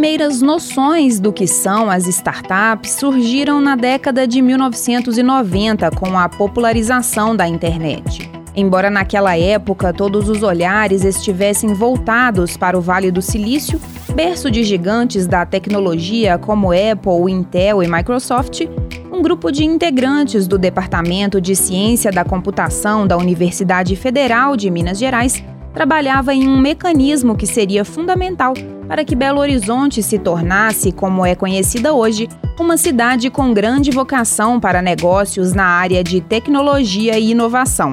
primeiras noções do que são as startups surgiram na década de 1990 com a popularização da internet. Embora naquela época todos os olhares estivessem voltados para o Vale do Silício, berço de gigantes da tecnologia como Apple, Intel e Microsoft, um grupo de integrantes do Departamento de Ciência da Computação da Universidade Federal de Minas Gerais trabalhava em um mecanismo que seria fundamental para que Belo Horizonte se tornasse, como é conhecida hoje, uma cidade com grande vocação para negócios na área de tecnologia e inovação.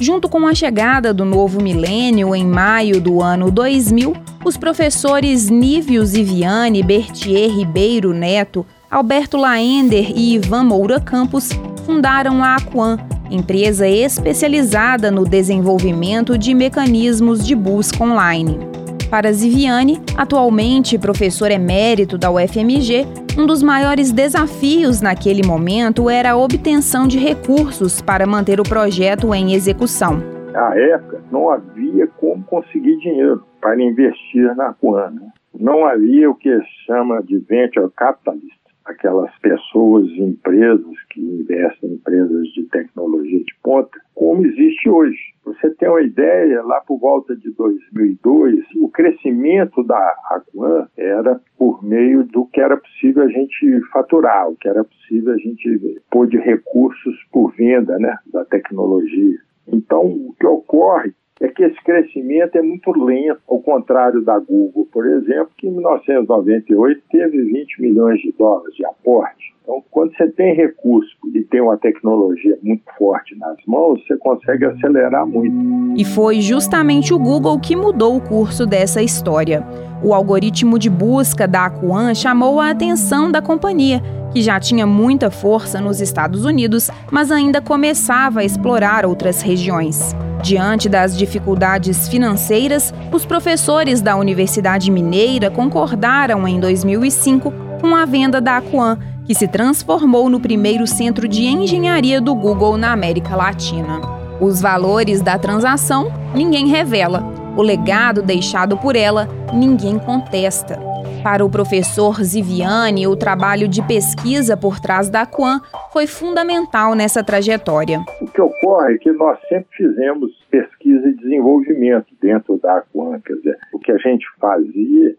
Junto com a chegada do novo milênio em maio do ano 2000, os professores Nívios Iviane Bertier Ribeiro Neto, Alberto Laender e Ivan Moura Campos fundaram a Aquan, empresa especializada no desenvolvimento de mecanismos de busca online. Para Ziviane, atualmente professor emérito da UFMG, um dos maiores desafios naquele momento era a obtenção de recursos para manter o projeto em execução. Na época, não havia como conseguir dinheiro para investir na. Né? Não havia o que chama de venture capitalist, aquelas pessoas, empresas que investem em empresas de tecnologia de ponta, como existe hoje. Você tem uma ideia, lá por volta de 2002, o crescimento da Aquan era por meio do que era possível a gente faturar, o que era possível a gente pôr de recursos por venda né, da tecnologia. Então, o que ocorre é que esse crescimento é muito lento, ao contrário da Google, por exemplo, que em 1998 teve 20 milhões de dólares de aporte. Então, quando você tem recurso e tem uma tecnologia muito forte nas mãos, você consegue acelerar muito. E foi justamente o Google que mudou o curso dessa história. O algoritmo de busca da Aquan chamou a atenção da companhia, que já tinha muita força nos Estados Unidos, mas ainda começava a explorar outras regiões. Diante das dificuldades financeiras, os professores da Universidade Mineira concordaram em 2005 com a venda da Aquan, que se transformou no primeiro centro de engenharia do Google na América Latina. Os valores da transação ninguém revela. O legado deixado por ela ninguém contesta. Para o professor Ziviane, o trabalho de pesquisa por trás da Quan foi fundamental nessa trajetória. O que ocorre é que nós sempre fizemos pesquisa e desenvolvimento dentro da Quan, quer dizer, o que a gente fazia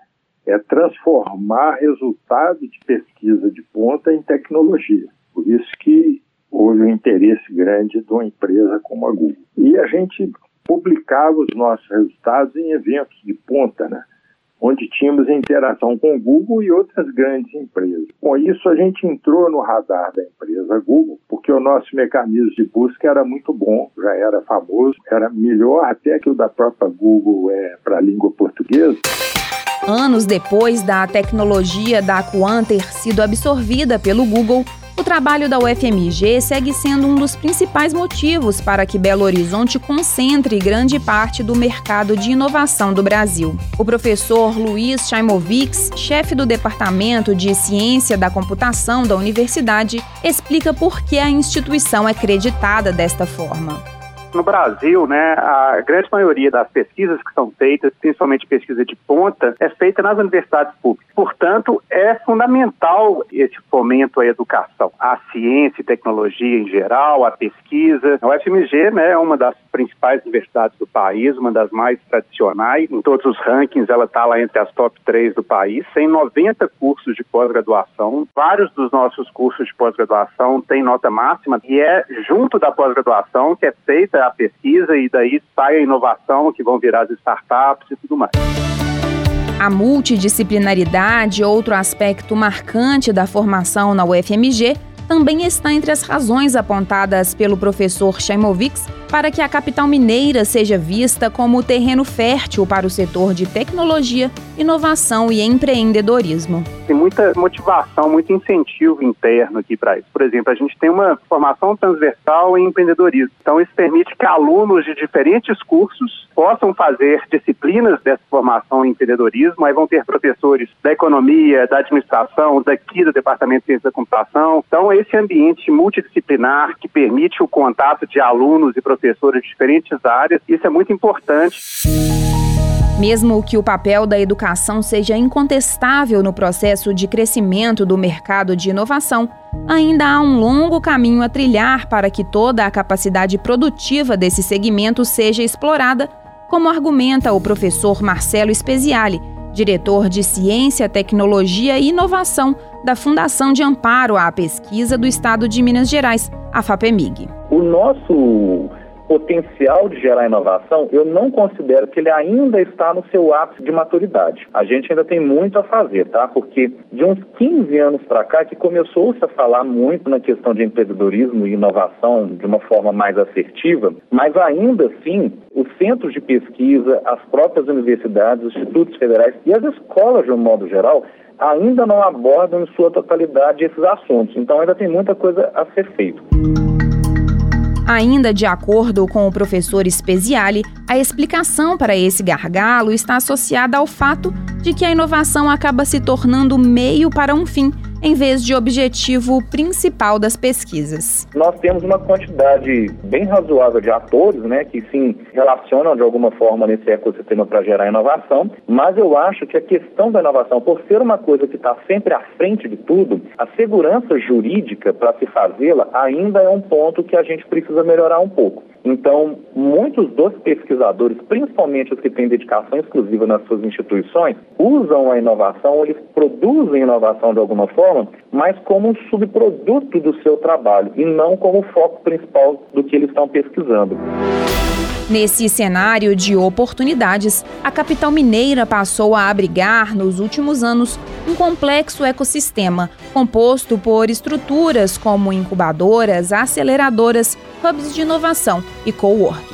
é transformar resultado de pesquisa de ponta em tecnologia. Por isso que houve um interesse grande de uma empresa como a Google. E a gente publicava os nossos resultados em eventos de ponta, né? onde tínhamos interação com o Google e outras grandes empresas. Com isso, a gente entrou no radar da empresa Google, porque o nosso mecanismo de busca era muito bom, já era famoso, era melhor até que o da própria Google é, para a língua portuguesa. Anos depois da tecnologia da Aquan ter sido absorvida pelo Google, o trabalho da UFMG segue sendo um dos principais motivos para que Belo Horizonte concentre grande parte do mercado de inovação do Brasil. O professor Luiz Chaimovics, chefe do Departamento de Ciência da Computação da universidade, explica por que a instituição é creditada desta forma. No Brasil, né, a grande maioria das pesquisas que são feitas, principalmente pesquisa de ponta, é feita nas universidades públicas. Portanto, é fundamental esse fomento à educação, à ciência e tecnologia em geral, à pesquisa. A UFMG né, é uma das principais universidades do país, uma das mais tradicionais. Em todos os rankings, ela está lá entre as top 3 do país. Tem 90 cursos de pós-graduação. Vários dos nossos cursos de pós-graduação têm nota máxima e é junto da pós-graduação que é feita a pesquisa e daí sai a inovação que vão virar as startups e tudo mais. A multidisciplinaridade, outro aspecto marcante da formação na UFMG, também está entre as razões apontadas pelo professor Chaimovics para que a capital mineira seja vista como terreno fértil para o setor de tecnologia, inovação e empreendedorismo. Tem muita motivação, muito incentivo interno aqui para isso. Por exemplo, a gente tem uma formação transversal em empreendedorismo. Então, isso permite que alunos de diferentes cursos possam fazer disciplinas dessa formação em empreendedorismo. Aí vão ter professores da economia, da administração, daqui do Departamento de Ciência da Computação. Então, esse ambiente multidisciplinar que permite o contato de alunos e professores professores de diferentes áreas. Isso é muito importante. Mesmo que o papel da educação seja incontestável no processo de crescimento do mercado de inovação, ainda há um longo caminho a trilhar para que toda a capacidade produtiva desse segmento seja explorada, como argumenta o professor Marcelo Speziale, diretor de Ciência, Tecnologia e Inovação da Fundação de Amparo à Pesquisa do Estado de Minas Gerais, a FAPEMIG. O nosso potencial de gerar inovação, eu não considero que ele ainda está no seu ápice de maturidade. A gente ainda tem muito a fazer, tá? Porque de uns 15 anos para cá que começou-se a falar muito na questão de empreendedorismo e inovação de uma forma mais assertiva, mas ainda assim, os centros de pesquisa, as próprias universidades, os institutos federais e as escolas de um modo geral ainda não abordam em sua totalidade esses assuntos. Então ainda tem muita coisa a ser feito. Ainda de acordo com o professor Speziale, a explicação para esse gargalo está associada ao fato de que a inovação acaba se tornando meio para um fim em vez de objetivo principal das pesquisas. Nós temos uma quantidade bem razoável de atores, né, que se relacionam de alguma forma nesse ecossistema para gerar inovação, mas eu acho que a questão da inovação, por ser uma coisa que está sempre à frente de tudo, a segurança jurídica para se fazê-la ainda é um ponto que a gente precisa melhorar um pouco. Então, muitos dos pesquisadores, principalmente os que têm dedicação exclusiva nas suas instituições, usam a inovação, eles produzem inovação de alguma forma, mas como um subproduto do seu trabalho e não como foco principal do que eles estão pesquisando. Nesse cenário de oportunidades, a capital mineira passou a abrigar, nos últimos anos, um complexo ecossistema composto por estruturas como incubadoras, aceleradoras, hubs de inovação e coworking.